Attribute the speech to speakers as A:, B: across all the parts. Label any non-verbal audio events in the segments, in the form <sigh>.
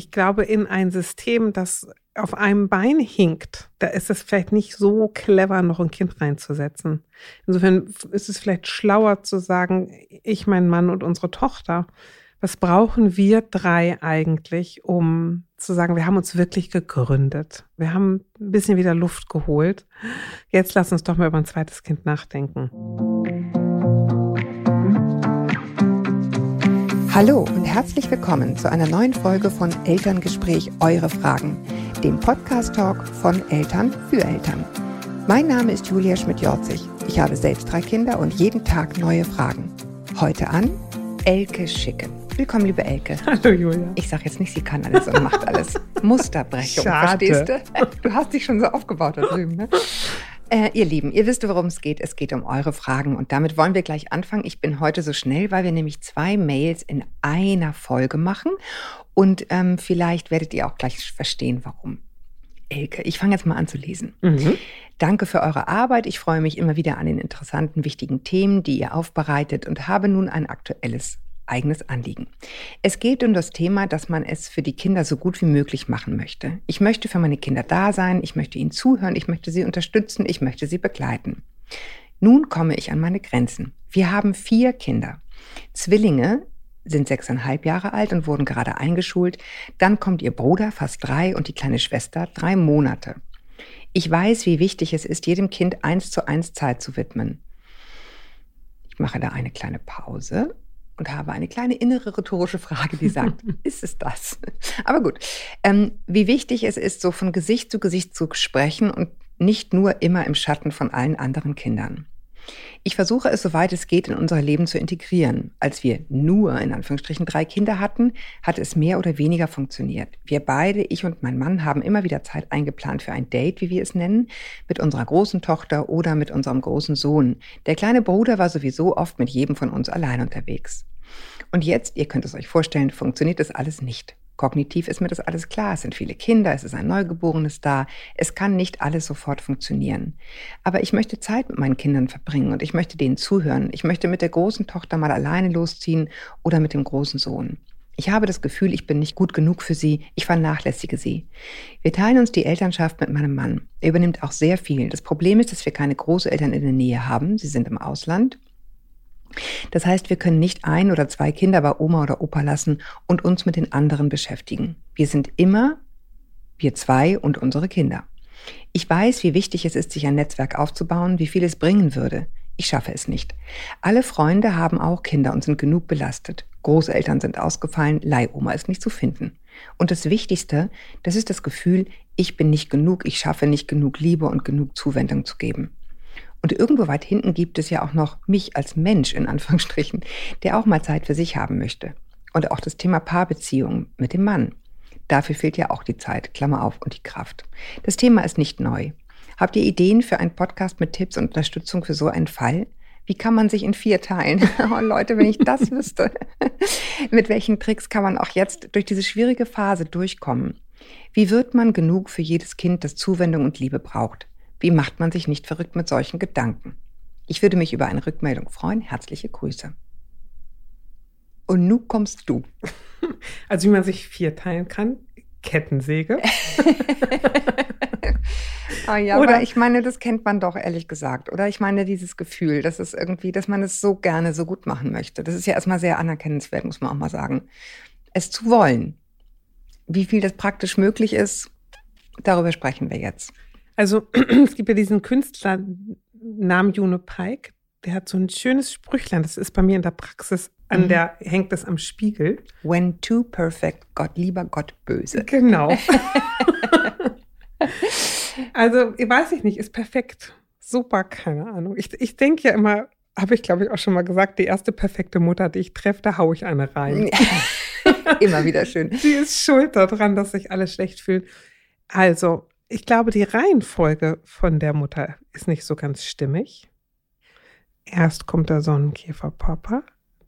A: ich glaube, in ein System, das auf einem Bein hinkt, da ist es vielleicht nicht so clever, noch ein Kind reinzusetzen. Insofern ist es vielleicht schlauer zu sagen, ich, mein Mann und unsere Tochter, was brauchen wir drei eigentlich, um zu sagen, wir haben uns wirklich gegründet. Wir haben ein bisschen wieder Luft geholt. Jetzt lass uns doch mal über ein zweites Kind nachdenken.
B: Hallo und herzlich willkommen zu einer neuen Folge von Elterngespräch Eure Fragen, dem Podcast-Talk von Eltern für Eltern. Mein Name ist Julia Schmidt-Jorzig. Ich habe selbst drei Kinder und jeden Tag neue Fragen. Heute an Elke Schicken. Willkommen, liebe Elke. <laughs>
A: Hallo, Julia.
B: Ich sage jetzt nicht, sie kann alles und macht alles. <laughs> Musterbrechung, Schade. verstehst du? Du hast dich schon so aufgebaut da drüben, ne? Äh, ihr Lieben, ihr wisst, worum es geht. Es geht um eure Fragen. Und damit wollen wir gleich anfangen. Ich bin heute so schnell, weil wir nämlich zwei Mails in einer Folge machen. Und ähm, vielleicht werdet ihr auch gleich verstehen, warum. Elke, ich fange jetzt mal an zu lesen. Mhm. Danke für eure Arbeit. Ich freue mich immer wieder an den interessanten, wichtigen Themen, die ihr aufbereitet und habe nun ein aktuelles eigenes Anliegen. Es geht um das Thema, dass man es für die Kinder so gut wie möglich machen möchte. Ich möchte für meine Kinder da sein, ich möchte ihnen zuhören, ich möchte sie unterstützen, ich möchte sie begleiten. Nun komme ich an meine Grenzen. Wir haben vier Kinder. Zwillinge sind sechseinhalb Jahre alt und wurden gerade eingeschult. Dann kommt ihr Bruder, fast drei, und die kleine Schwester, drei Monate. Ich weiß, wie wichtig es ist, jedem Kind eins zu eins Zeit zu widmen. Ich mache da eine kleine Pause und habe eine kleine innere rhetorische Frage, die sagt, <laughs> ist es das? Aber gut, ähm, wie wichtig es ist, so von Gesicht zu Gesicht zu sprechen und nicht nur immer im Schatten von allen anderen Kindern. Ich versuche es, soweit es geht, in unser Leben zu integrieren. Als wir nur, in Anführungsstrichen, drei Kinder hatten, hat es mehr oder weniger funktioniert. Wir beide, ich und mein Mann, haben immer wieder Zeit eingeplant für ein Date, wie wir es nennen, mit unserer großen Tochter oder mit unserem großen Sohn. Der kleine Bruder war sowieso oft mit jedem von uns allein unterwegs. Und jetzt, ihr könnt es euch vorstellen, funktioniert das alles nicht. Kognitiv ist mir das alles klar. Es sind viele Kinder, es ist ein Neugeborenes da. Es kann nicht alles sofort funktionieren. Aber ich möchte Zeit mit meinen Kindern verbringen und ich möchte denen zuhören. Ich möchte mit der großen Tochter mal alleine losziehen oder mit dem großen Sohn. Ich habe das Gefühl, ich bin nicht gut genug für sie, ich vernachlässige sie. Wir teilen uns die Elternschaft mit meinem Mann. Er übernimmt auch sehr viel. Das Problem ist, dass wir keine Großeltern in der Nähe haben. Sie sind im Ausland das heißt, wir können nicht ein oder zwei Kinder bei Oma oder Opa lassen und uns mit den anderen beschäftigen. Wir sind immer wir zwei und unsere Kinder. Ich weiß, wie wichtig es ist, sich ein Netzwerk aufzubauen, wie viel es bringen würde. Ich schaffe es nicht. Alle Freunde haben auch Kinder und sind genug belastet. Großeltern sind ausgefallen, Leihoma ist nicht zu finden. Und das Wichtigste, das ist das Gefühl, ich bin nicht genug, ich schaffe nicht genug Liebe und genug Zuwendung zu geben. Und irgendwo weit hinten gibt es ja auch noch mich als Mensch, in Anführungsstrichen, der auch mal Zeit für sich haben möchte. Und auch das Thema Paarbeziehung mit dem Mann. Dafür fehlt ja auch die Zeit, Klammer auf, und die Kraft. Das Thema ist nicht neu. Habt ihr Ideen für einen Podcast mit Tipps und Unterstützung für so einen Fall? Wie kann man sich in vier teilen? <laughs> Oh Leute, wenn ich das wüsste. <laughs> mit welchen Tricks kann man auch jetzt durch diese schwierige Phase durchkommen? Wie wird man genug für jedes Kind, das Zuwendung und Liebe braucht? Wie macht man sich nicht verrückt mit solchen Gedanken? Ich würde mich über eine Rückmeldung freuen. Herzliche Grüße. Und nun kommst du. <laughs>
A: Also wie man sich vierteilen kann, Kettensäge. <laughs>
B: ah ja, oder aber ich meine, das kennt man doch ehrlich gesagt. Oder ich meine, dieses Gefühl, dass es irgendwie, dass man es so gerne so gut machen möchte. Das ist ja erstmal sehr anerkennenswert, muss man auch mal sagen. Es zu wollen. Wie viel das praktisch möglich ist, darüber sprechen wir jetzt.
A: Also <clears throat> es gibt ja diesen Künstler Namen Juno Pike, der hat so ein schönes Sprüchlein, das ist bei mir in der Praxis, an mhm. der hängt es am Spiegel.
B: When too perfect, Gott lieber, Gott böse.
A: Genau. <laughs> <laughs> also, weiß ich nicht, ist perfekt. Super, keine Ahnung. Ich, ich denke ja immer, habe ich glaube ich auch schon mal gesagt, die erste perfekte Mutter, die ich treffe, da haue ich eine rein. <laughs>
B: immer wieder schön.
A: Sie ist schuld daran, dass sich alle schlecht fühlen. Also, ich glaube, die Reihenfolge von der Mutter ist nicht so ganz stimmig. Erst kommt der Sonnenkäfer Papa,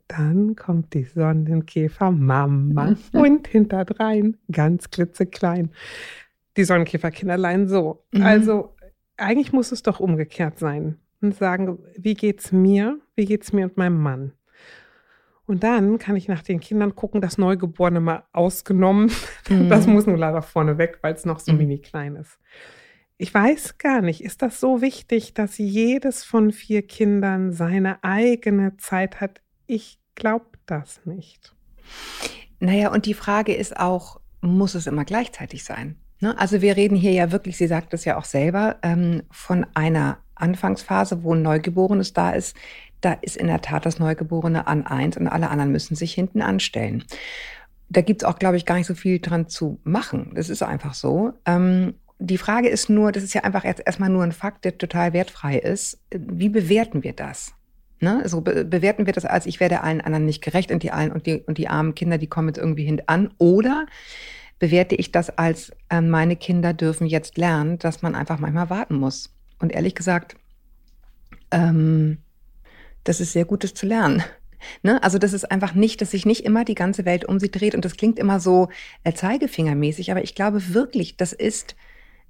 A: dann kommt die Sonnenkäfer Mama <laughs> und hinterdrein ganz klitzeklein die Sonnenkäferkinderlein so. Mhm. Also eigentlich muss es doch umgekehrt sein und sagen, wie geht's mir? Wie geht's mir und meinem Mann? Und dann kann ich nach den Kindern gucken, das Neugeborene mal ausgenommen. <laughs> Mhm. Das muss nur leider vorne weg, weil es noch so mhm. mini klein ist. Ich weiß gar nicht, ist das so wichtig, dass jedes von vier Kindern seine eigene Zeit hat? Ich glaube das nicht.
B: Naja, und die Frage ist auch, muss es immer gleichzeitig sein? Ne? Also wir reden hier ja wirklich, sie sagt es ja auch selber, ähm, von einer Anfangsphase, wo ein Neugeborenes da ist. Da ist in der Tat das Neugeborene an eins und alle anderen müssen sich hinten anstellen. Da gibt es auch, glaube ich, gar nicht so viel dran zu machen. Das ist einfach so. Ähm, die Frage ist nur, das ist ja einfach jetzt erstmal nur ein Fakt, der total wertfrei ist. Wie bewerten wir das? Ne? Also be bewerten wir das als, ich werde allen anderen nicht gerecht und die allen und die, und die armen Kinder, die kommen jetzt irgendwie hintan. Oder bewerte ich das als, äh, meine Kinder dürfen jetzt lernen, dass man einfach manchmal warten muss. Und ehrlich gesagt, ähm, das ist sehr Gutes zu lernen. Ne? Also das ist einfach nicht, dass sich nicht immer die ganze Welt um sie dreht und das klingt immer so äh, zeigefingermäßig, aber ich glaube wirklich, das ist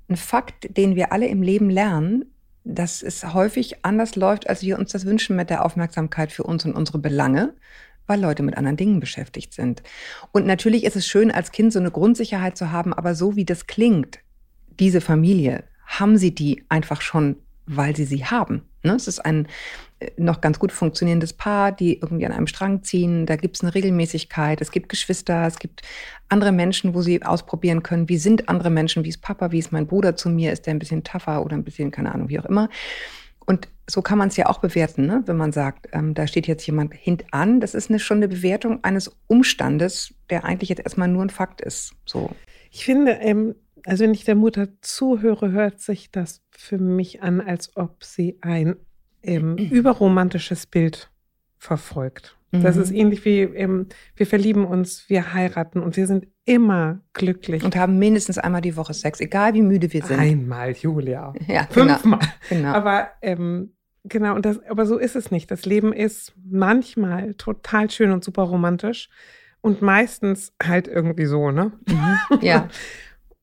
B: ein Fakt, den wir alle im Leben lernen, dass es häufig anders läuft, als wir uns das wünschen mit der Aufmerksamkeit für uns und unsere Belange weil Leute mit anderen Dingen beschäftigt sind. Und natürlich ist es schön, als Kind so eine Grundsicherheit zu haben, aber so wie das klingt, diese Familie, haben sie die einfach schon, weil sie sie haben. Ne? Es ist ein äh, noch ganz gut funktionierendes Paar, die irgendwie an einem Strang ziehen. Da gibt es eine Regelmäßigkeit. Es gibt Geschwister, es gibt andere Menschen, wo sie ausprobieren können, wie sind andere Menschen, wie ist Papa, wie ist mein Bruder zu mir, ist der ein bisschen tougher oder ein bisschen, keine Ahnung, wie auch immer. Und so kann man es ja auch bewerten, ne? wenn man sagt, ähm, da steht jetzt jemand hintan. Das ist eine, schon eine Bewertung eines Umstandes, der eigentlich jetzt erstmal nur ein Fakt ist. So.
A: Ich finde, ähm, also wenn ich der Mutter zuhöre, hört sich das für mich an, als ob sie ein ähm, <clears throat> überromantisches Bild verfolgt. Das ist mhm. ähnlich wie ähm, wir verlieben uns, wir heiraten und wir sind immer glücklich.
B: Und haben mindestens einmal die Woche Sex, egal wie müde wir sind.
A: Einmal, Julia. <laughs>
B: Ja, genau.
A: Fünfmal. Genau. Aber ähm, genau, und das, aber so ist es nicht. Das Leben ist manchmal total schön und super romantisch und meistens halt irgendwie so, ne?
B: Mhm. Ja. <laughs>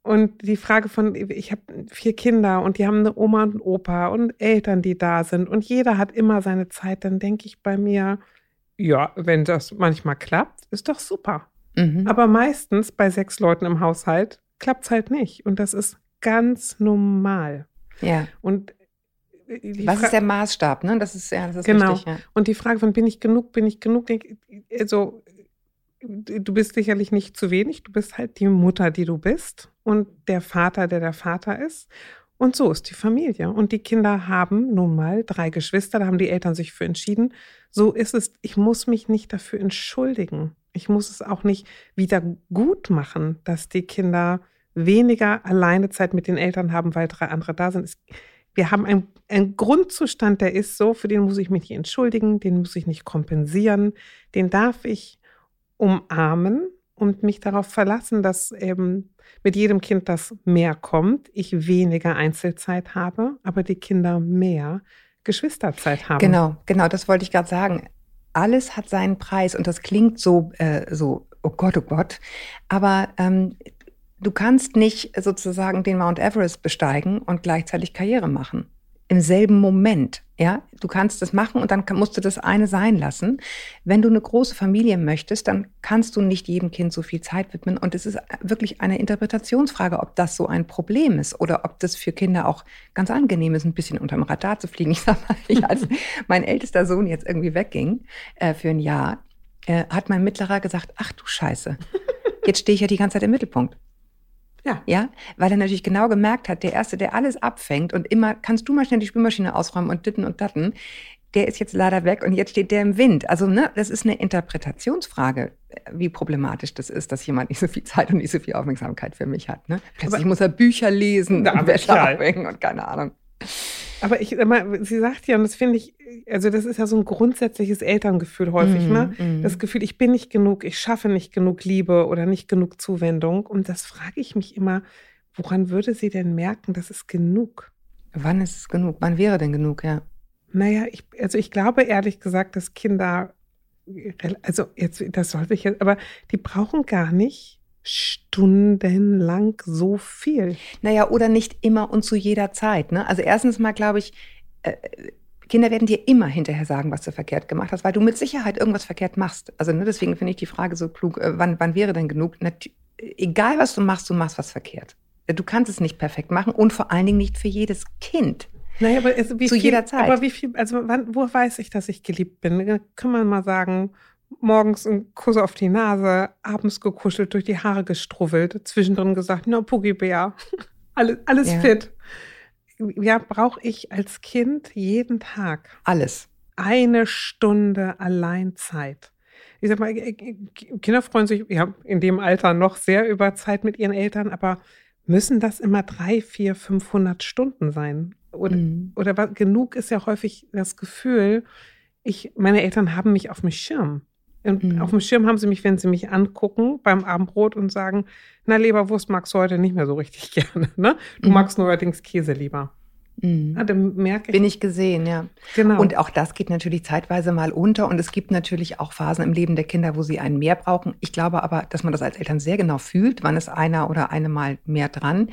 A: Und die Frage von, ich habe vier Kinder und die haben eine Oma und einen Opa und Eltern, die da sind und jeder hat immer seine Zeit, dann denke ich bei mir, ja, wenn das manchmal klappt, ist doch super. Mhm. Aber meistens bei sechs Leuten im Haushalt klappt es halt nicht. Und das ist ganz normal.
B: Ja.
A: Und
B: was ist der Maßstab, ne? Das ist ja, das ist
A: genau.
B: Wichtig, ja.
A: Und die Frage von bin ich genug, bin ich genug, also du bist sicherlich nicht zu wenig, du bist halt die Mutter, die du bist und der Vater, der der Vater ist. Und so ist die Familie. Und die Kinder haben nun mal drei Geschwister, da haben die Eltern sich für entschieden. So ist es. Ich muss mich nicht dafür entschuldigen. Ich muss es auch nicht wieder gut machen, dass die Kinder weniger alleine Zeit mit den Eltern haben, weil drei andere da sind. Wir haben einen, einen Grundzustand, der ist so, für den muss ich mich nicht entschuldigen, den muss ich nicht kompensieren, den darf ich umarmen und mich darauf verlassen, dass eben mit jedem Kind, das mehr kommt, ich weniger Einzelzeit habe, aber die Kinder mehr Geschwisterzeit haben.
B: Genau, genau, das wollte ich gerade sagen. Alles hat seinen Preis und das klingt so, äh, so, oh Gott, oh Gott. Aber ähm, du kannst nicht sozusagen den Mount Everest besteigen und gleichzeitig Karriere machen im selben Moment. Ja, du kannst das machen und dann musst du das eine sein lassen. Wenn du eine große Familie möchtest, dann kannst du nicht jedem Kind so viel Zeit widmen. Und es ist wirklich eine Interpretationsfrage, ob das so ein Problem ist oder ob das für Kinder auch ganz angenehm ist, ein bisschen unterm Radar zu fliegen. <laughs> Ich sag mal, ich, als mein ältester Sohn jetzt irgendwie wegging äh, für ein Jahr, äh, hat mein Mittlerer gesagt, ach du Scheiße, jetzt stehe ich ja die ganze Zeit im Mittelpunkt.
A: Ja.
B: Ja, weil er natürlich genau gemerkt hat, der Erste, der alles abfängt und immer, kannst du mal schnell die Spülmaschine ausräumen und ditten und datten, der ist jetzt leider weg und jetzt steht der im Wind. Also, ne, das ist eine Interpretationsfrage, wie problematisch das ist, dass jemand nicht so viel Zeit und nicht so viel Aufmerksamkeit für mich hat. Ne? Plötzlich Aber muss er Bücher lesen und Wäsche aufhängen und keine Ahnung.
A: Aber ich, sie sagt ja, und das finde ich, also das ist ja so ein grundsätzliches Elterngefühl häufig, mm, ne? Mm. Das Gefühl, ich bin nicht genug, ich schaffe nicht genug Liebe oder nicht genug Zuwendung. Und das frage ich mich immer, woran würde sie denn merken, das ist genug?
B: Wann ist es genug? Wann wäre denn genug, ja?
A: Naja, ich, also ich glaube ehrlich gesagt, dass Kinder, also jetzt, das sollte ich jetzt, aber die brauchen gar nicht stundenlang so viel.
B: Naja, oder nicht immer und zu jeder Zeit. Ne? Also erstens mal glaube ich, äh, Kinder werden dir immer hinterher sagen, was du verkehrt gemacht hast, weil du mit Sicherheit irgendwas verkehrt machst. Also ne, deswegen finde ich die Frage so klug, äh, wann, wann wäre denn genug? Na, egal was du machst, du machst was verkehrt. Du kannst es nicht perfekt machen und vor allen Dingen nicht für jedes Kind.
A: Naja, aber also wie
B: Zu
A: viel,
B: jeder Zeit.
A: Aber wie viel, also wann, wo weiß ich, dass ich geliebt bin? Kann man mal sagen, morgens ein Kuss auf die Nase, abends gekuschelt, durch die Haare gestruffelt, zwischendrin gesagt, na, Puggy-Bär, alles, alles
B: Ja.
A: fit. Ja, brauche ich als Kind jeden Tag
B: Alles.
A: eine Stunde Alleinzeit. Ich sag mal, äh, Kinder freuen sich ja in dem Alter noch sehr über Zeit mit ihren Eltern, aber müssen das immer drei, vier, 500 Stunden sein? Oder,
B: Mhm.
A: oder genug ist ja häufig das Gefühl, ich, meine Eltern haben mich auf dem Schirm. Und
B: Mhm.
A: auf dem Schirm haben sie mich, wenn sie mich angucken beim Abendbrot und sagen, na, Leberwurst magst du heute nicht mehr so richtig <laughs> gerne. Ne? Du
B: Mhm.
A: magst nur allerdings Käse lieber.
B: Mhm.
A: Ah, dann merke ich,
B: Bin ich gesehen, ja.
A: genau.
B: Und auch das geht natürlich zeitweise mal unter. Und es gibt natürlich auch Phasen im Leben der Kinder, wo sie einen mehr brauchen. Ich glaube aber, dass man das als Eltern sehr genau fühlt, wann ist einer oder eine mal mehr dran.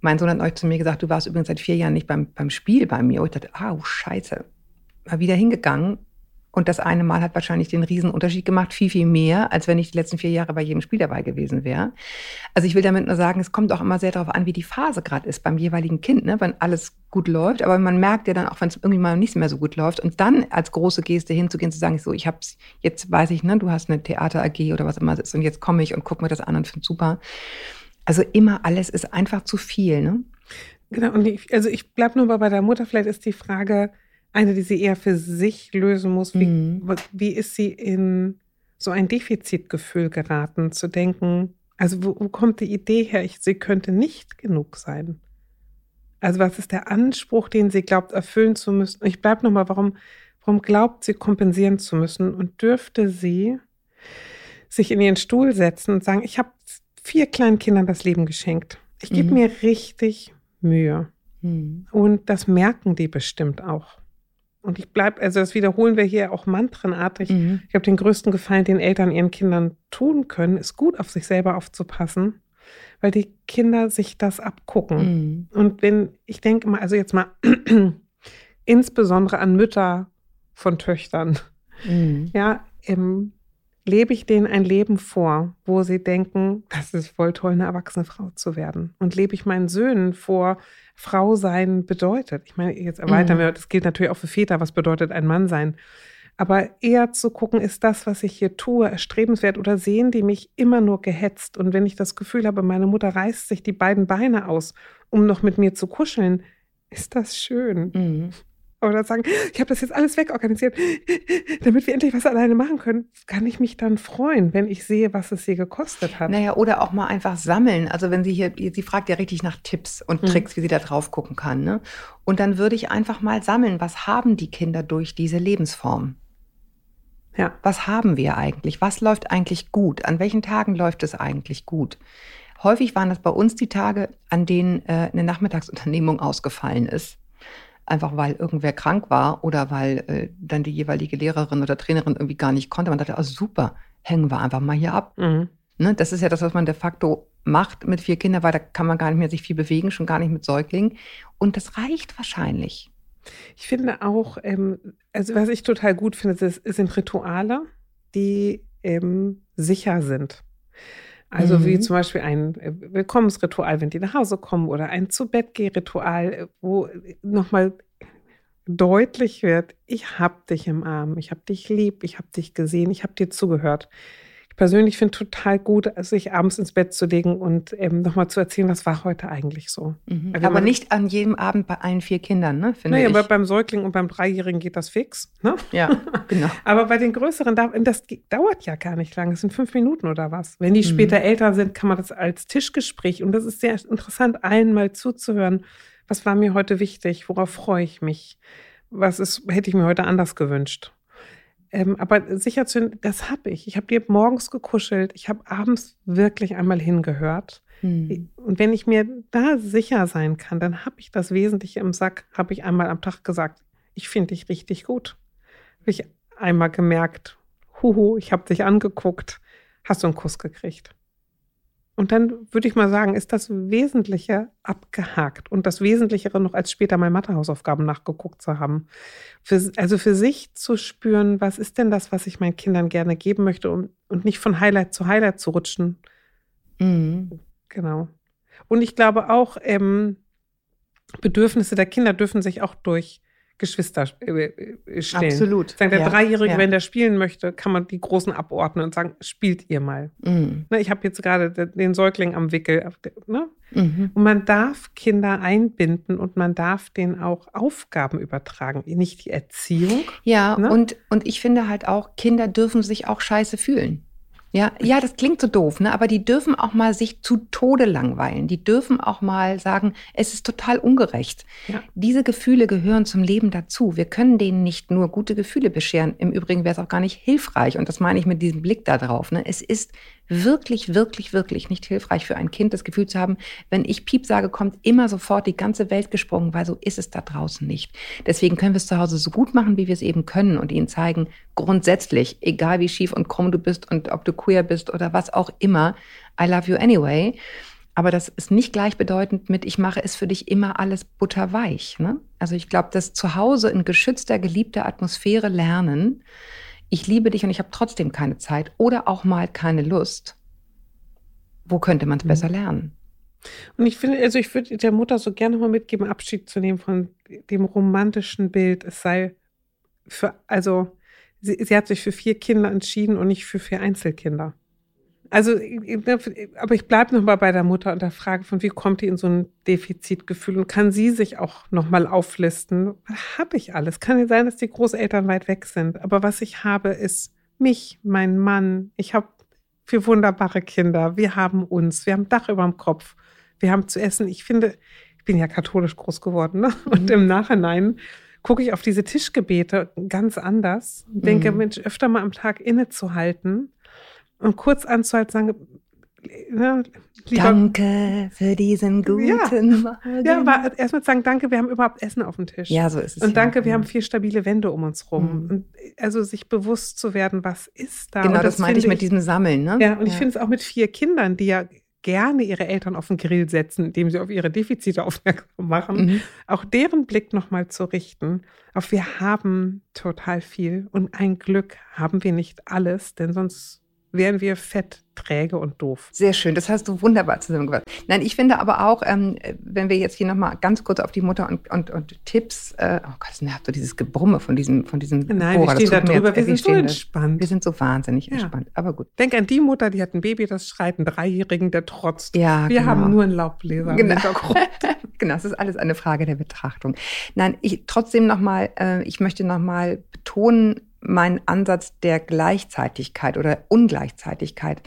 B: Mein Sohn hat euch zu mir gesagt, du warst übrigens seit vier Jahren nicht beim, beim Spiel bei mir. Und ich dachte, ah, oh, scheiße. Mal wieder hingegangen. Und das eine Mal hat wahrscheinlich den riesen Unterschied gemacht, viel, viel mehr, als wenn ich die letzten vier Jahre bei jedem Spiel dabei gewesen wäre. Also ich will damit nur sagen, es kommt auch immer sehr darauf an, wie die Phase gerade ist beim jeweiligen Kind, ne? wenn alles gut läuft. Aber man merkt ja dann auch, wenn es irgendwie mal nicht mehr so gut läuft. Und dann als große Geste hinzugehen, zu sagen, so, ich hab's, jetzt weiß ich, ne, du hast eine Theater AG oder was immer es ist und jetzt komme ich und gucke mir das an und finde super. Also immer alles ist einfach zu viel, ne?
A: Genau, und ich, also ich bleibe nur bei der Mutter. Vielleicht ist die Frage eine, die sie eher für sich lösen muss. Wie,
B: Mhm.
A: wie ist sie in so ein Defizitgefühl geraten, zu denken, also wo, wo kommt die Idee her, ich, sie könnte nicht genug sein? Also was ist der Anspruch, den sie glaubt, erfüllen zu müssen? Ich bleibe nochmal, warum, warum glaubt sie, kompensieren zu müssen? Und dürfte sie sich in ihren Stuhl setzen und sagen, ich habe vier kleinen Kindern das Leben geschenkt. Ich gebe
B: Mhm.
A: mir richtig Mühe.
B: Mhm.
A: Und das merken die bestimmt auch. Und ich bleibe, also das wiederholen wir hier auch mantrenartig.
B: Mhm.
A: Ich glaube, den größten Gefallen, den Eltern ihren Kindern tun können, ist gut auf sich selber aufzupassen, weil die Kinder sich das abgucken.
B: Mhm.
A: Und wenn, ich denke mal, also jetzt mal <clears throat> insbesondere an Mütter von Töchtern,
B: Mhm.
A: ja, ähm, lebe ich denen ein Leben vor, wo sie denken, das ist voll toll, eine erwachsene Frau zu werden. Und lebe ich meinen Söhnen vor, Frau sein bedeutet. Ich meine, jetzt erweitern
B: Mhm.
A: wir, das gilt natürlich auch für Väter, was bedeutet ein Mann sein. Aber eher zu gucken, ist das, was ich hier tue, erstrebenswert oder sehen die mich immer nur gehetzt? Und wenn ich das Gefühl habe, meine Mutter reißt sich die beiden Beine aus, um noch mit mir zu kuscheln, ist das schön.
B: Mhm.
A: Oder sagen, ich habe das jetzt alles wegorganisiert, damit wir endlich was alleine machen können, kann ich mich dann freuen, wenn ich sehe, was es sie gekostet hat.
B: Naja, oder auch mal einfach sammeln. Also wenn sie hier, sie fragt ja richtig nach Tipps und
A: Mhm.
B: Tricks, wie sie da drauf gucken kann. Ne? Und dann würde ich einfach mal sammeln, was haben die Kinder durch diese Lebensform?
A: Ja.
B: Was haben wir eigentlich? Was läuft eigentlich gut? An welchen Tagen läuft es eigentlich gut? Häufig waren das bei uns die Tage, an denen äh, eine Nachmittagsunternehmung ausgefallen ist. Einfach weil irgendwer krank war oder weil äh, dann die jeweilige Lehrerin oder Trainerin irgendwie gar nicht konnte. Man dachte, oh, super, hängen wir einfach mal hier ab.
A: Mhm.
B: Ne, das ist ja das, was man de facto macht mit vier Kindern, weil da kann man gar nicht mehr sich viel bewegen, schon gar nicht mit Säuglingen. Und das reicht wahrscheinlich.
A: Ich finde auch, ähm, also was ich total gut finde, das sind Rituale, die ähm, sicher sind. Also wie
B: Mhm.
A: zum Beispiel ein äh, Willkommensritual, wenn die nach Hause kommen, oder ein Zu-Bett-Geh-Ritual, äh, wo nochmal deutlich wird, ich hab dich im Arm, ich hab dich lieb, ich hab dich gesehen, ich hab dir zugehört. Ich persönlich finde total gut, sich abends ins Bett zu legen und ähm, nochmal zu erzählen, was war heute eigentlich so.
B: Mhm.
A: Wenn
B: Aber
A: man-
B: nicht an jedem Abend bei allen vier Kindern, ne? Finde
A: Naja,
B: ich.
A: aber beim Säugling und beim Dreijährigen geht das fix. Ne?
B: ja, <laughs> genau.
A: Aber bei den größeren, da- das dauert ja gar nicht lange. Es sind fünf Minuten oder was. Wenn die
B: Mhm.
A: später älter sind, kann man das als Tischgespräch. Und das ist sehr interessant, allen mal zuzuhören. Was war mir heute wichtig? Worauf freue ich mich? Was ist, hätte ich mir heute anders gewünscht? Ähm, aber sicher zu, das habe ich. Ich habe dir morgens gekuschelt. Ich habe abends wirklich einmal hingehört.
B: Hm.
A: Und wenn ich mir da sicher sein kann, dann habe ich das Wesentliche im Sack, habe ich einmal am Tag gesagt, ich finde dich richtig gut. Habe ich einmal gemerkt, huhu, ich habe dich angeguckt, hast du einen Kuss gekriegt. Und dann würde ich mal sagen, ist das Wesentliche abgehakt und das Wesentlichere noch als später mal Mathehausaufgaben nachgeguckt zu haben. Für, also für sich zu spüren, was ist denn das, was ich meinen Kindern gerne geben möchte und, und nicht von Highlight zu Highlight zu rutschen. Mhm. Genau. Und ich glaube auch, ähm, Bedürfnisse der Kinder dürfen sich auch durch Geschwister äh, äh, stellen.
B: Absolut.
A: Sagen, der ja, Dreijährige, ja. wenn der spielen möchte, kann man die Großen abordnen und sagen, spielt ihr mal. Mhm. Ne, ich habe jetzt gerade den Säugling am Wickel. Ne? Mhm. Und man darf Kinder einbinden und man darf denen auch Aufgaben übertragen, nicht die Erziehung.
B: Ja, ne? und, und ich finde halt auch, Kinder dürfen sich auch scheiße fühlen. Ja, ja, das klingt so doof, ne? aber die dürfen auch mal sich zu Tode langweilen. Die dürfen auch mal sagen, es ist total ungerecht. Ja. Diese Gefühle gehören zum Leben dazu. Wir können denen nicht nur gute Gefühle bescheren. Im Übrigen wäre es auch gar nicht hilfreich. Und das meine ich mit diesem Blick da drauf. Ne? Es ist wirklich, wirklich, wirklich nicht hilfreich für ein Kind, das Gefühl zu haben, wenn ich Piep sage, kommt immer sofort die ganze Welt gesprungen, weil so ist es da draußen nicht. Deswegen können wir es zu Hause so gut machen, wie wir es eben können und ihnen zeigen, grundsätzlich, egal wie schief und krumm du bist und ob du queer bist oder was auch immer, I love you anyway. Aber das ist nicht gleichbedeutend mit, ich mache es für dich immer alles butterweich. Ne? Also ich glaube, dass zu Hause in geschützter, geliebter Atmosphäre lernen, ich liebe dich und ich habe trotzdem keine Zeit oder auch mal keine Lust. Wo könnte man es mhm. besser lernen?
A: Und ich finde, also ich würde der Mutter so gerne mal mitgeben, Abschied zu nehmen von dem romantischen Bild. Es sei für, also sie, sie hat sich für vier Kinder entschieden und nicht für vier Einzelkinder. Also, aber ich bleibe nochmal bei der Mutter und der Frage von, wie kommt die in so ein Defizitgefühl und kann sie sich auch nochmal auflisten? Was habe ich alles? Kann ja sein, dass die Großeltern weit weg sind, aber was ich habe, ist mich, mein Mann. Ich habe vier wunderbare Kinder. Wir haben uns. Wir haben Dach über dem Kopf. Wir haben zu essen. Ich finde, ich bin ja katholisch groß geworden, ne? Und mhm. im Nachhinein gucke ich auf diese Tischgebete ganz anders. Denke, mhm. Mensch, öfter mal am Tag innezuhalten und kurz anzuhalten, sagen,
B: ne, danke für diesen guten ja.
A: Morgen. Ja, aber erstmal sagen, danke, wir haben überhaupt Essen auf dem Tisch.
B: Ja, so ist es.
A: Und danke, ja. wir haben vier stabile Wände um uns rum. Mhm. Und also sich bewusst zu werden, was ist da.
B: Genau, das, das meinte ich mit diesem Sammeln, ne?
A: Ja, und ja. ich finde es auch mit vier Kindern, die ja gerne ihre Eltern auf den Grill setzen, indem sie auf ihre Defizite <laughs> aufmerksam machen, mhm. auch deren Blick nochmal zu richten auf wir haben total viel und ein Glück haben wir nicht alles, denn sonst wären wir fett, träge und doof.
B: Sehr schön, das hast du wunderbar zusammengefasst. Nein, ich finde aber auch, ähm, wenn wir jetzt hier nochmal ganz kurz auf die Mutter und, und, und Tipps, äh, oh Gott, nervt so dieses Gebrumme von diesem, von diesem
A: Nein, Bohrer. wir stehen da drüber, wir, sind so entspannt.
B: Wir sind so wahnsinnig ja. entspannt, aber gut.
A: Denk an die Mutter, die hat ein Baby, das schreit, einen Dreijährigen, der trotzt. Ja, wir genau. haben nur einen Laubbläser
B: genau. <laughs> genau, es ist alles eine Frage der Betrachtung. Nein, ich trotzdem nochmal, äh, ich möchte nochmal betonen, mein Ansatz der Gleichzeitigkeit oder Ungleichzeitigkeit.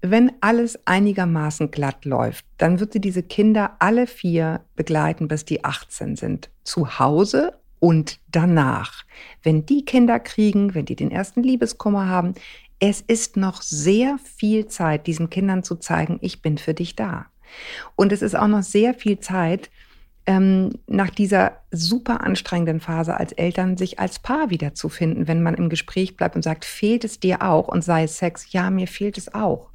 B: Wenn alles einigermaßen glatt läuft, dann wird sie diese Kinder alle vier begleiten, bis die 18 sind. Zu Hause und danach. Wenn die Kinder kriegen, wenn die den ersten Liebeskummer haben, es ist noch sehr viel Zeit, diesen Kindern zu zeigen, ich bin für dich da. Und es ist auch noch sehr viel Zeit, ähm, nach dieser super anstrengenden Phase als Eltern sich als Paar wiederzufinden, wenn man im Gespräch bleibt und sagt, fehlt es dir auch und sei es Sex, ja, mir fehlt es auch.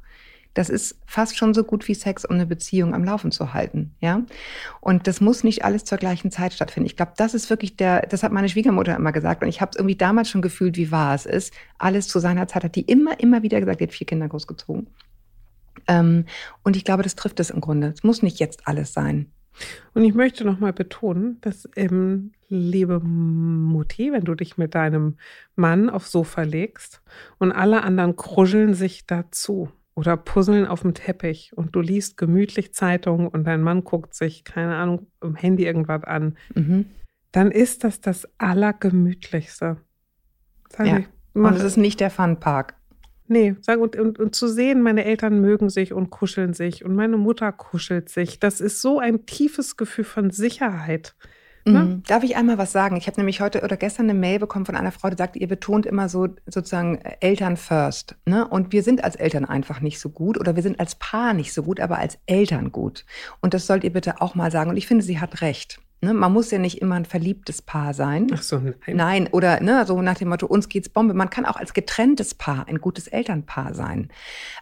B: Das ist fast schon so gut wie Sex, um eine Beziehung am Laufen zu halten, ja. Und das muss nicht alles zur gleichen Zeit stattfinden. Ich glaube, das ist wirklich der, das hat meine Schwiegermutter immer gesagt und ich habe es irgendwie damals schon gefühlt, wie wahr es ist. Alles zu seiner Zeit hat die immer, immer wieder gesagt, die hat vier Kinder großgezogen. Ähm, und ich glaube, das trifft es im Grunde. Es muss nicht jetzt alles sein.
A: Und ich möchte nochmal betonen, dass, ähm, liebe Mutti, wenn du dich mit deinem Mann aufs Sofa legst und alle anderen kruscheln sich dazu oder puzzeln auf dem Teppich und du liest gemütlich Zeitungen und dein Mann guckt sich, keine Ahnung, im Handy irgendwas an, mhm. dann ist das das Allergemütlichste.
B: Sag ja. Ich, mach, und es ist nicht der Funpark.
A: Nee, sag und, und, und zu sehen, meine Eltern mögen sich und kuscheln sich und meine Mutter kuschelt sich. Das ist so ein tiefes Gefühl von Sicherheit.
B: Ne? Mhm. Darf ich einmal was sagen? Ich habe nämlich heute oder gestern eine Mail bekommen von einer Frau, die sagt, ihr betont immer so sozusagen äh, Eltern first. Ne? Und wir sind als Eltern einfach nicht so gut oder wir sind als Paar nicht so gut, aber als Eltern gut. Und das sollt ihr bitte auch mal sagen. Und ich finde, sie hat recht. Ne, man muss ja nicht immer ein verliebtes Paar sein.
A: Ach so, nein.
B: Nein, oder ne, so nach dem Motto, uns geht's Bombe. Man kann auch als getrenntes Paar ein gutes Elternpaar sein.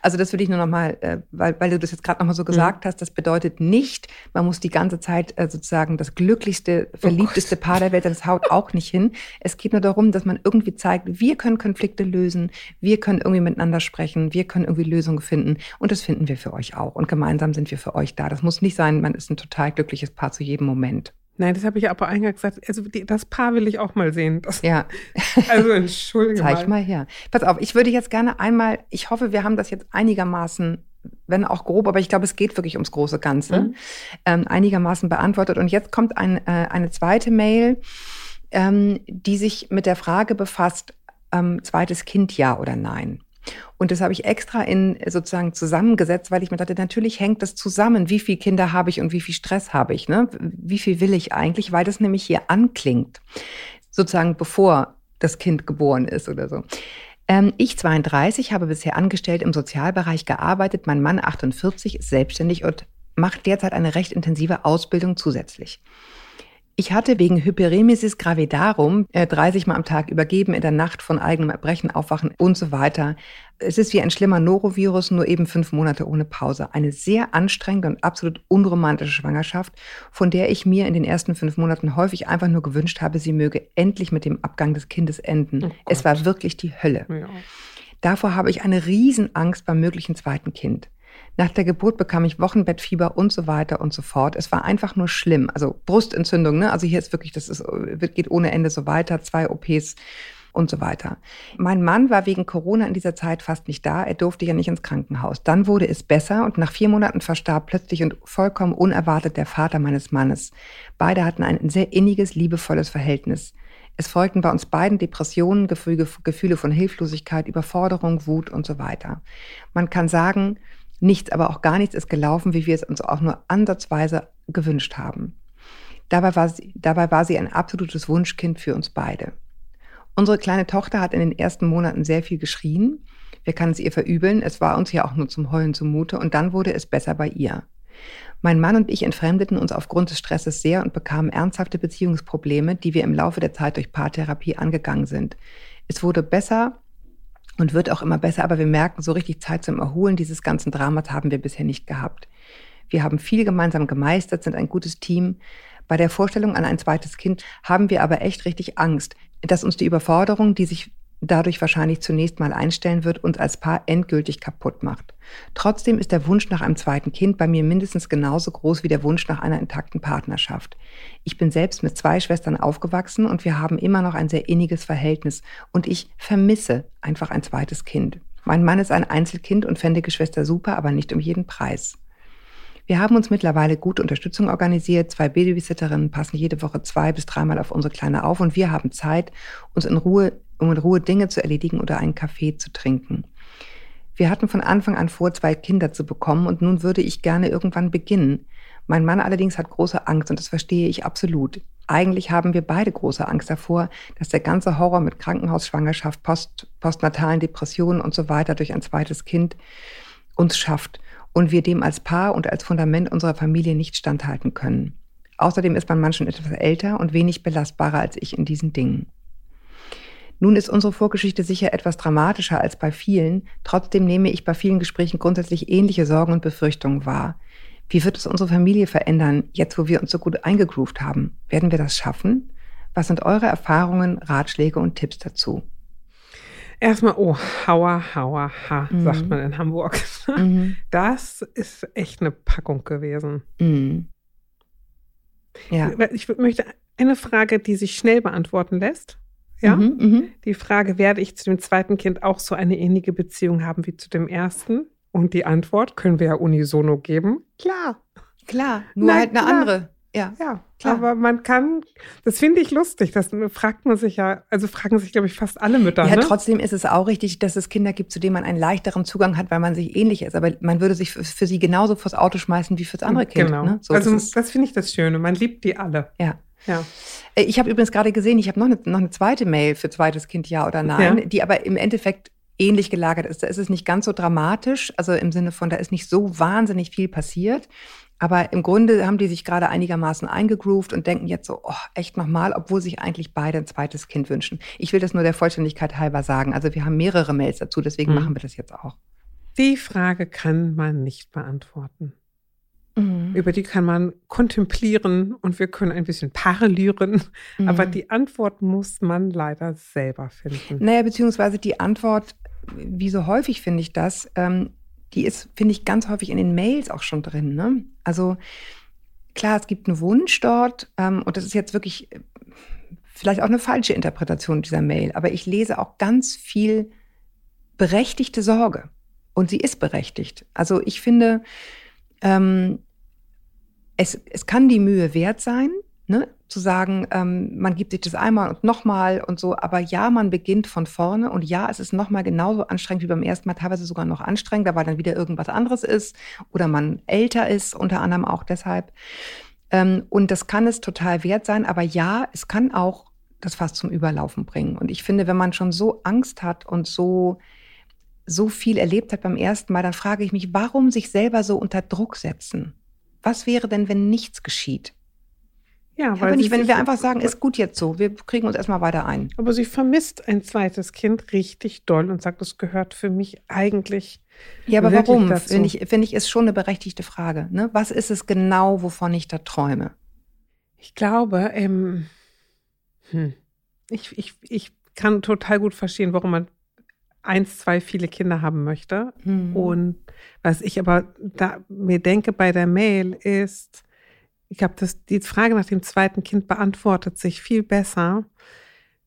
B: Also das würde ich nur nochmal, äh, weil, weil du das jetzt gerade nochmal so gesagt mhm. hast, das bedeutet nicht, man muss die ganze Zeit äh, sozusagen das glücklichste, oh verliebteste oh Paar der Welt, das haut auch nicht hin. Es geht nur darum, dass man irgendwie zeigt, wir können Konflikte lösen, wir können irgendwie miteinander sprechen, wir können irgendwie Lösungen finden und das finden wir für euch auch. Und gemeinsam sind wir für euch da. Das muss nicht sein, man ist ein total glückliches Paar zu jedem Moment.
A: Nein, das habe ich aber eingangs gesagt. Also die, das Paar will ich auch mal sehen. Das,
B: ja. <laughs>
A: Also entschuldige
B: Zeig mal. Zeig mal her. Pass auf, ich würde jetzt gerne einmal, ich hoffe, wir haben das jetzt einigermaßen, wenn auch grob, aber ich glaube, es geht wirklich ums große Ganze, mhm. ähm, einigermaßen beantwortet. Und jetzt kommt ein, äh, eine zweite Mail, ähm, die sich mit der Frage befasst, ähm, zweites Kind ja oder nein. Und das habe ich extra in sozusagen zusammengesetzt, weil ich mir dachte, natürlich hängt das zusammen. Wie viele Kinder habe ich und wie viel Stress habe ich? Ne? Wie viel will ich eigentlich? Weil das nämlich hier anklingt, sozusagen bevor das Kind geboren ist oder so. Ähm, ich 32 habe bisher angestellt im Sozialbereich gearbeitet. Mein Mann 48 ist selbstständig und macht derzeit eine recht intensive Ausbildung zusätzlich. Ich hatte wegen Hyperemesis gravidarum äh, 30 Mal am Tag übergeben, in der Nacht von eigenem Erbrechen aufwachen und so weiter. Es ist wie ein schlimmer Norovirus, nur eben fünf Monate ohne Pause. Eine sehr anstrengende und absolut unromantische Schwangerschaft, von der ich mir in den ersten fünf Monaten häufig einfach nur gewünscht habe, sie möge endlich mit dem Abgang des Kindes enden. Oh es war wirklich die Hölle. Ja. Davor habe ich eine Riesenangst beim möglichen zweiten Kind. Nach der Geburt bekam ich Wochenbettfieber und so weiter und so fort. Es war einfach nur schlimm. Also Brustentzündung, ne? Also hier ist wirklich, das ist, geht ohne Ende so weiter, zwei OPs und so weiter. Mein Mann war wegen Corona in dieser Zeit fast nicht da. Er durfte ja nicht ins Krankenhaus. Dann wurde es besser und nach vier Monaten verstarb plötzlich und vollkommen unerwartet der Vater meines Mannes. Beide hatten ein sehr inniges, liebevolles Verhältnis. Es folgten bei uns beiden Depressionen, Gefühle von Hilflosigkeit, Überforderung, Wut und so weiter. Man kann sagen, Nichts, aber auch gar nichts ist gelaufen, wie wir es uns auch nur ansatzweise gewünscht haben. Dabei war sie, dabei war sie ein absolutes Wunschkind für uns beide. Unsere kleine Tochter hat in den ersten Monaten sehr viel geschrien. Wir können es ihr verübeln. Es war uns ja auch nur zum Heulen zumute. Und dann wurde es besser bei ihr. Mein Mann und ich entfremdeten uns aufgrund des Stresses sehr und bekamen ernsthafte Beziehungsprobleme, die wir im Laufe der Zeit durch Paartherapie angegangen sind. Es wurde besser, und wird auch immer besser, aber wir merken, so richtig Zeit zum Erholen dieses ganzen Dramas haben wir bisher nicht gehabt. Wir haben viel gemeinsam gemeistert, sind ein gutes Team. Bei der Vorstellung an ein zweites Kind haben wir aber echt richtig Angst, dass uns die Überforderung, die sich dadurch wahrscheinlich zunächst mal einstellen wird, uns als Paar endgültig kaputt macht. Trotzdem ist der Wunsch nach einem zweiten Kind bei mir mindestens genauso groß wie der Wunsch nach einer intakten Partnerschaft. Ich bin selbst mit zwei Schwestern aufgewachsen und wir haben immer noch ein sehr inniges Verhältnis und ich vermisse einfach ein zweites Kind. Mein Mann ist ein Einzelkind und fände Geschwister super, aber nicht um jeden Preis. Wir haben uns mittlerweile gute Unterstützung organisiert. Zwei Babysitterinnen passen jede Woche zwei bis dreimal auf unsere Kleine auf und wir haben Zeit, uns in Ruhe um in Ruhe Dinge zu erledigen oder einen Kaffee zu trinken. Wir hatten von Anfang an vor, zwei Kinder zu bekommen und nun würde ich gerne irgendwann beginnen. Mein Mann allerdings hat große Angst und das verstehe ich absolut. Eigentlich haben wir beide große Angst davor, dass der ganze Horror mit Krankenhausschwangerschaft, Post, postnatalen Depressionen und so weiter durch ein zweites Kind uns schafft und wir dem als Paar und als Fundament unserer Familie nicht standhalten können. Außerdem ist mein Mann schon etwas älter und wenig belastbarer als ich in diesen Dingen. Nun ist unsere Vorgeschichte sicher etwas dramatischer als bei vielen. Trotzdem nehme ich bei vielen Gesprächen grundsätzlich ähnliche Sorgen und Befürchtungen wahr. Wie wird es unsere Familie verändern, jetzt wo wir uns so gut eingegroovt haben? Werden wir das schaffen? Was sind eure Erfahrungen, Ratschläge und Tipps dazu?
A: Erstmal, oh, hauer, hauer, ha, mhm. sagt man in Hamburg. Mhm. <laughs> Das ist echt eine Packung gewesen. Mhm. Ja. Ich möchte eine Frage, die sich schnell beantworten lässt. Ja. Mhm, mh. Die Frage, werde ich zu dem zweiten Kind auch so eine ähnliche Beziehung haben wie zu dem ersten? Und die Antwort können wir ja unisono geben. Klar.
B: Klar, nur Nein, halt eine klar. andere.
A: Ja, ja klar. aber man kann, das finde ich lustig, das fragt man sich ja, also fragen sich, glaube ich, fast alle Mütter.
B: Ja,
A: ne?
B: trotzdem ist es auch richtig, dass es Kinder gibt, zu denen man einen leichteren Zugang hat, weil man sich ähnlich ist. Aber man würde sich für, für sie genauso vors Auto schmeißen wie fürs andere Kind.
A: Genau.
B: Ne?
A: So, also das, das finde ich das Schöne, man liebt die alle.
B: Ja. Ja. Äh, ich habe übrigens gerade gesehen, ich habe noch eine, noch eine zweite Mail für zweites Kind, ja oder nein, ja. die aber im Endeffekt ähnlich gelagert ist. Da ist es nicht ganz so dramatisch, also im Sinne von, da ist nicht so wahnsinnig viel passiert. Aber im Grunde haben die sich gerade einigermaßen eingegroovt und denken jetzt so, oh, echt nochmal, obwohl sich eigentlich beide ein zweites Kind wünschen. Ich will das nur der Vollständigkeit halber sagen. Also wir haben mehrere Mails dazu, deswegen mhm. machen wir das jetzt auch.
A: Die Frage kann man nicht beantworten. Mhm. Über die kann man kontemplieren und wir können ein bisschen parallelieren. Mhm. Aber die Antwort muss man leider selber finden.
B: Naja, beziehungsweise die Antwort, wie so häufig finde ich das, ähm, die ist, finde ich, ganz häufig in den Mails auch schon drin. Ne? Also klar, es gibt einen Wunsch dort ähm, und das ist jetzt wirklich äh, vielleicht auch eine falsche Interpretation dieser Mail, aber ich lese auch ganz viel berechtigte Sorge und sie ist berechtigt. Also ich finde, ähm, es, es kann die Mühe wert sein, ne? zu sagen, ähm, man gibt sich das einmal und nochmal und so. Aber ja, man beginnt von vorne und ja, es ist nochmal genauso anstrengend wie beim ersten Mal, teilweise sogar noch anstrengender, weil dann wieder irgendwas anderes ist oder man älter ist, unter anderem auch deshalb. Ähm, und das kann es total wert sein. Aber ja, es kann auch das fast zum Überlaufen bringen. Und ich finde, wenn man schon so Angst hat und so so viel erlebt hat beim ersten Mal, dann frage ich mich, warum sich selber so unter Druck setzen? Was wäre denn, wenn nichts geschieht? Ja, weil nicht, wenn wir einfach sagen, ist gut jetzt so, wir kriegen uns erstmal weiter ein.
A: Aber sie vermisst ein zweites Kind richtig doll und sagt, das gehört für mich eigentlich.
B: Ja, aber warum? Finde ich, find ich, ist schon eine berechtigte Frage. Ne? Was ist es genau, wovon ich da träume?
A: Ich glaube, ähm, hm, ich, ich, ich kann total gut verstehen, warum man eins, zwei viele Kinder haben möchte. Mhm. Und was ich aber da mir denke bei der Mail ist, ich glaube, die Frage nach dem zweiten Kind beantwortet sich viel besser,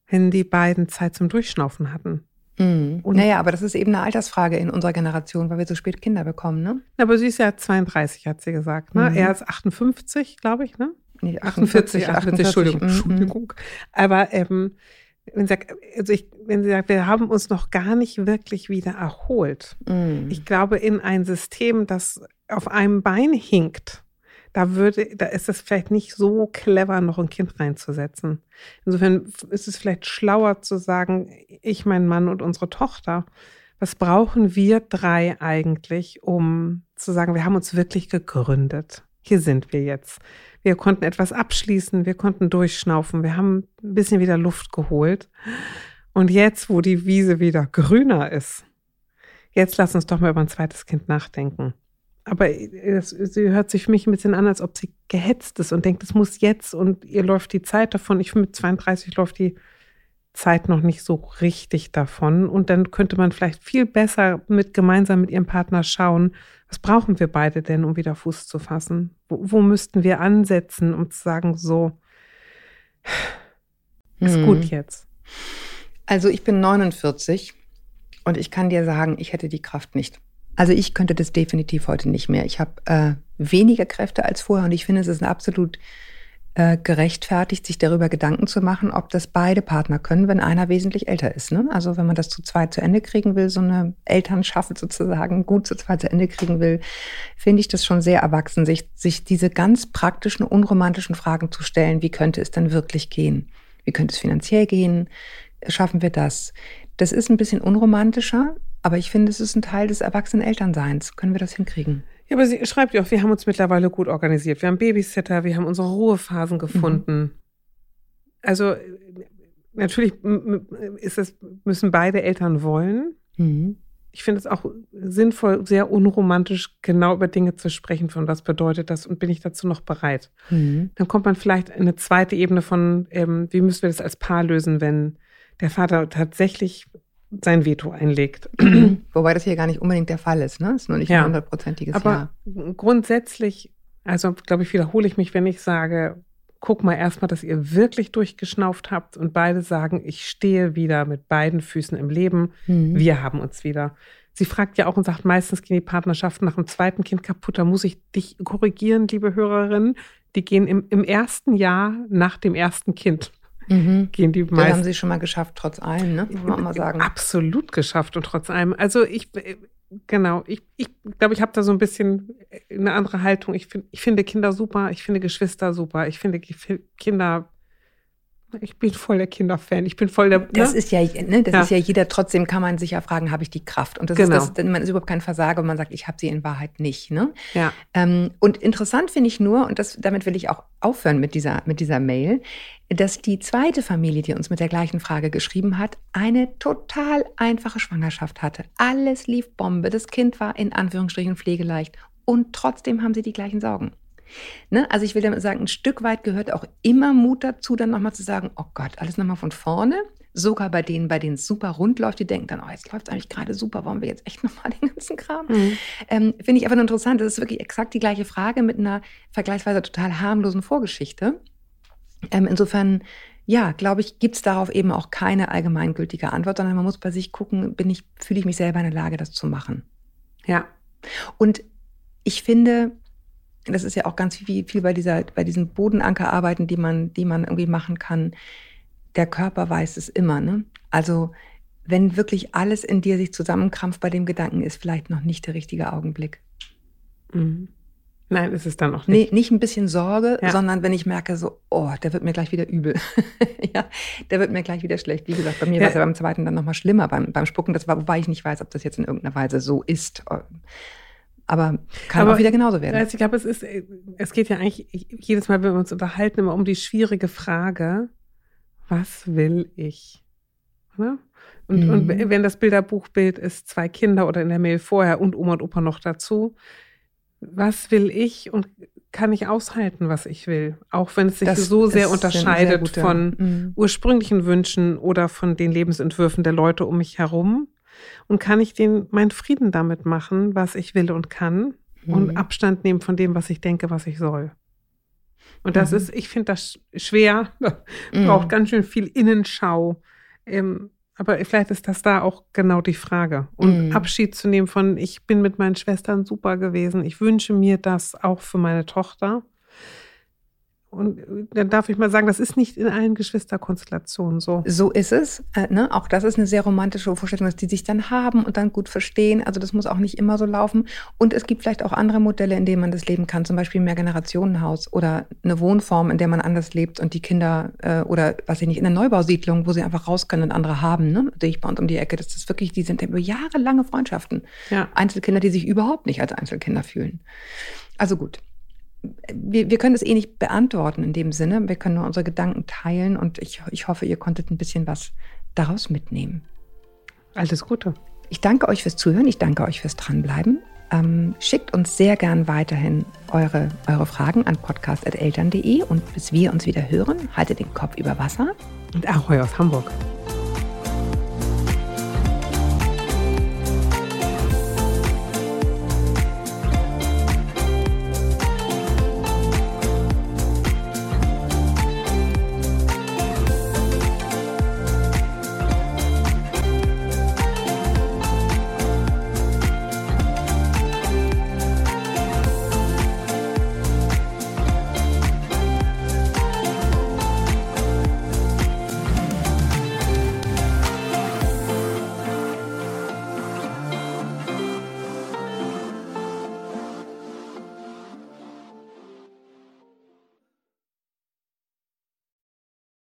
A: wenn die beiden Zeit zum Durchschnaufen hatten.
B: Mhm. Und naja, aber das ist eben eine Altersfrage in unserer Generation, weil wir so spät Kinder bekommen, ne?
A: Aber sie ist ja 32, hat sie gesagt, ne? Mhm. Er ist 58, glaube ich, ne?
B: Nee, 48, 48, 48 Entschuldigung,
A: mhm. Entschuldigung. Aber ähm, wenn sie, sagt, also ich, wenn sie sagt, wir haben uns noch gar nicht wirklich wieder erholt. Mm. Ich glaube, in ein System, das auf einem Bein hinkt, da würde, da ist es vielleicht nicht so clever, noch ein Kind reinzusetzen. Insofern ist es vielleicht schlauer zu sagen, ich, mein Mann und unsere Tochter, was brauchen wir drei eigentlich, um zu sagen, wir haben uns wirklich gegründet. Hier sind wir jetzt. Wir konnten etwas abschließen, wir konnten durchschnaufen, wir haben ein bisschen wieder Luft geholt. Und jetzt, wo die Wiese wieder grüner ist, jetzt lass uns doch mal über ein zweites Kind nachdenken. Aber es, sie hört sich für mich ein bisschen an, als ob sie gehetzt ist und denkt, es muss jetzt und ihr läuft die Zeit davon. Ich finde, mit 32 läuft die Zeit noch nicht so richtig davon. Und dann könnte man vielleicht viel besser mit gemeinsam mit ihrem Partner schauen, was brauchen wir beide denn, um wieder Fuß zu fassen? Wo, wo müssten wir ansetzen, um zu sagen, so, ist hm. gut jetzt?
B: Also ich bin 49 und ich kann dir sagen, ich hätte die Kraft nicht. Also ich könnte das definitiv heute nicht mehr. Ich habe äh, weniger Kräfte als vorher und ich finde, es ist ein absolut äh, gerechtfertigt, sich darüber Gedanken zu machen, ob das beide Partner können, wenn einer wesentlich älter ist. Ne? Also wenn man das zu zweit zu Ende kriegen will, so eine Elternschaft sozusagen gut zu zweit zu Ende kriegen will, finde ich das schon sehr erwachsen, sich, sich diese ganz praktischen, unromantischen Fragen zu stellen, wie könnte es denn wirklich gehen? Wie könnte es finanziell gehen? Schaffen wir das? Das ist ein bisschen unromantischer, aber ich finde, es ist ein Teil des erwachsenen Elternseins. Können wir das hinkriegen?
A: Ja, aber sie schreibt ja auch, wir haben uns mittlerweile gut organisiert. Wir haben Babysitter, wir haben unsere Ruhephasen gefunden. Mhm. Also natürlich ist es, müssen beide Eltern wollen. Mhm. Ich finde es auch sinnvoll, sehr unromantisch genau über Dinge zu sprechen, von was bedeutet das und bin ich dazu noch bereit. Mhm. Dann kommt man vielleicht in eine zweite Ebene von, ähm, wie müssen wir das als Paar lösen, wenn der Vater tatsächlich sein Veto einlegt. <clears throat>
B: Wobei das hier gar nicht unbedingt der Fall ist, ne? Das ist nur nicht ja. ein hundertprozentiges
A: Aber
B: Ja.
A: grundsätzlich, also glaube ich, wiederhole ich mich, wenn ich sage, guck mal erstmal, dass ihr wirklich durchgeschnauft habt und beide sagen, ich stehe wieder mit beiden Füßen im Leben. Mhm. Wir haben uns wieder. Sie fragt ja auch und sagt, meistens gehen die Partnerschaften nach dem zweiten Kind kaputt. Da muss ich dich korrigieren, liebe Hörerin. Die gehen im, im ersten Jahr nach dem ersten Kind
B: mhm. gehen die meisten. Das haben sie schon mal geschafft, trotz allem, ne?
A: Muss man mal sagen. Absolut geschafft und trotz allem. Also ich, genau, ich, ich glaube, ich habe da so ein bisschen eine andere Haltung. Ich, find, ich finde Kinder super, ich finde Geschwister super, ich finde Kinder Ich bin voll der Kinderfan. Ich bin voll der.
B: Das ne? ist ja, ne, das ja. ist ja jeder. Trotzdem kann man sich ja fragen, habe ich die Kraft? Und das genau. ist das, man ist überhaupt kein Versager und man sagt, ich habe sie in Wahrheit nicht. Ne?
A: Ja.
B: Ähm, und interessant finde ich nur, und das, damit will ich auch aufhören mit dieser, mit dieser Mail, dass die zweite Familie, die uns mit der gleichen Frage geschrieben hat, eine total einfache Schwangerschaft hatte. Alles lief Bombe. Das Kind war in Anführungsstrichen pflegeleicht und trotzdem haben sie die gleichen Sorgen. Ne? Also ich will damit sagen, ein Stück weit gehört auch immer Mut dazu, dann nochmal zu sagen, oh Gott, alles nochmal von vorne. Sogar bei denen, bei denen es super rund läuft, die denken dann, oh, jetzt läuft es eigentlich gerade super, wollen wir jetzt echt nochmal <laughs> den ganzen Kram? Mhm. Ähm, Finde ich einfach nur interessant. Das ist wirklich exakt die gleiche Frage mit einer vergleichsweise total harmlosen Vorgeschichte. Ähm, insofern, ja, glaube ich, gibt es darauf eben auch keine allgemeingültige Antwort, sondern man muss bei sich gucken, bin ich, fühle ich mich selber in der Lage, das zu machen.
A: Ja.
B: Und ich finde, das ist ja auch ganz viel, viel bei dieser, bei diesen Bodenankerarbeiten, die man, die man irgendwie machen kann. Der Körper weiß es immer, ne? Also, wenn wirklich alles in dir sich zusammenkrampft bei dem Gedanken, ist vielleicht noch nicht der richtige Augenblick.
A: Mhm. Nein, ist es dann auch nicht.
B: Nee, nicht ein bisschen Sorge, ja. sondern wenn ich merke, so, oh, der wird mir gleich wieder übel. <laughs> ja, der wird mir gleich wieder schlecht. Wie gesagt, bei mir ja. war es ja beim zweiten dann nochmal schlimmer beim, beim Spucken. Das war, wobei ich nicht weiß, ob das jetzt in irgendeiner Weise so ist. Aber kann Aber, auch wieder genauso werden.
A: Also ich glaube, es ist, es geht ja eigentlich jedes Mal, wenn wir uns unterhalten, immer um die schwierige Frage, was will ich? Oder? Und, mhm. und wenn das Bilderbuchbild ist, zwei Kinder oder in der Mail vorher und Oma und Opa noch dazu, was will ich und kann ich aushalten, was ich will? Auch wenn es sich das so sehr unterscheidet sehr von mhm. ursprünglichen Wünschen oder von den Lebensentwürfen der Leute um mich herum. Und kann ich den meinen Frieden damit machen, was ich will und kann mhm. und Abstand nehmen von dem, was ich denke, was ich soll. Und das mhm. ist, ich finde das schwer, <laughs> mhm. braucht ganz schön viel Innenschau. Ähm, aber vielleicht ist das da auch genau die Frage. Und mhm. Abschied zu nehmen von, ich bin mit meinen Schwestern super gewesen, ich wünsche mir das auch für meine Tochter. Und dann darf ich mal sagen, das ist nicht in allen Geschwisterkonstellationen so.
B: So ist es. Äh, ne? Auch das ist eine sehr romantische Vorstellung, dass die sich dann haben und dann gut verstehen. Also das muss auch nicht immer so laufen. Und es gibt vielleicht auch andere Modelle, in denen man das leben kann. Zum Beispiel ein Mehrgenerationenhaus oder eine Wohnform, in der man anders lebt und die Kinder äh, oder was ich nicht, in einer Neubausiedlung, wo sie einfach raus können und andere haben. Ne? Sehe ich bei uns um die Ecke. Das ist wirklich, die sind über jahrelange Freundschaften. Ja. Einzelkinder, die sich überhaupt nicht als Einzelkinder fühlen. Also gut, wir, wir können das eh nicht beantworten in dem Sinne. Wir können nur unsere Gedanken teilen und ich, ich hoffe, ihr konntet ein bisschen was daraus mitnehmen.
A: Alles Gute.
B: Ich danke euch fürs Zuhören. Ich danke euch fürs Dranbleiben. Ähm, schickt uns sehr gern weiterhin eure, eure Fragen an podcast.eltern.de und bis wir uns wieder hören, haltet den Kopf über Wasser.
A: Und Ahoi aus Hamburg.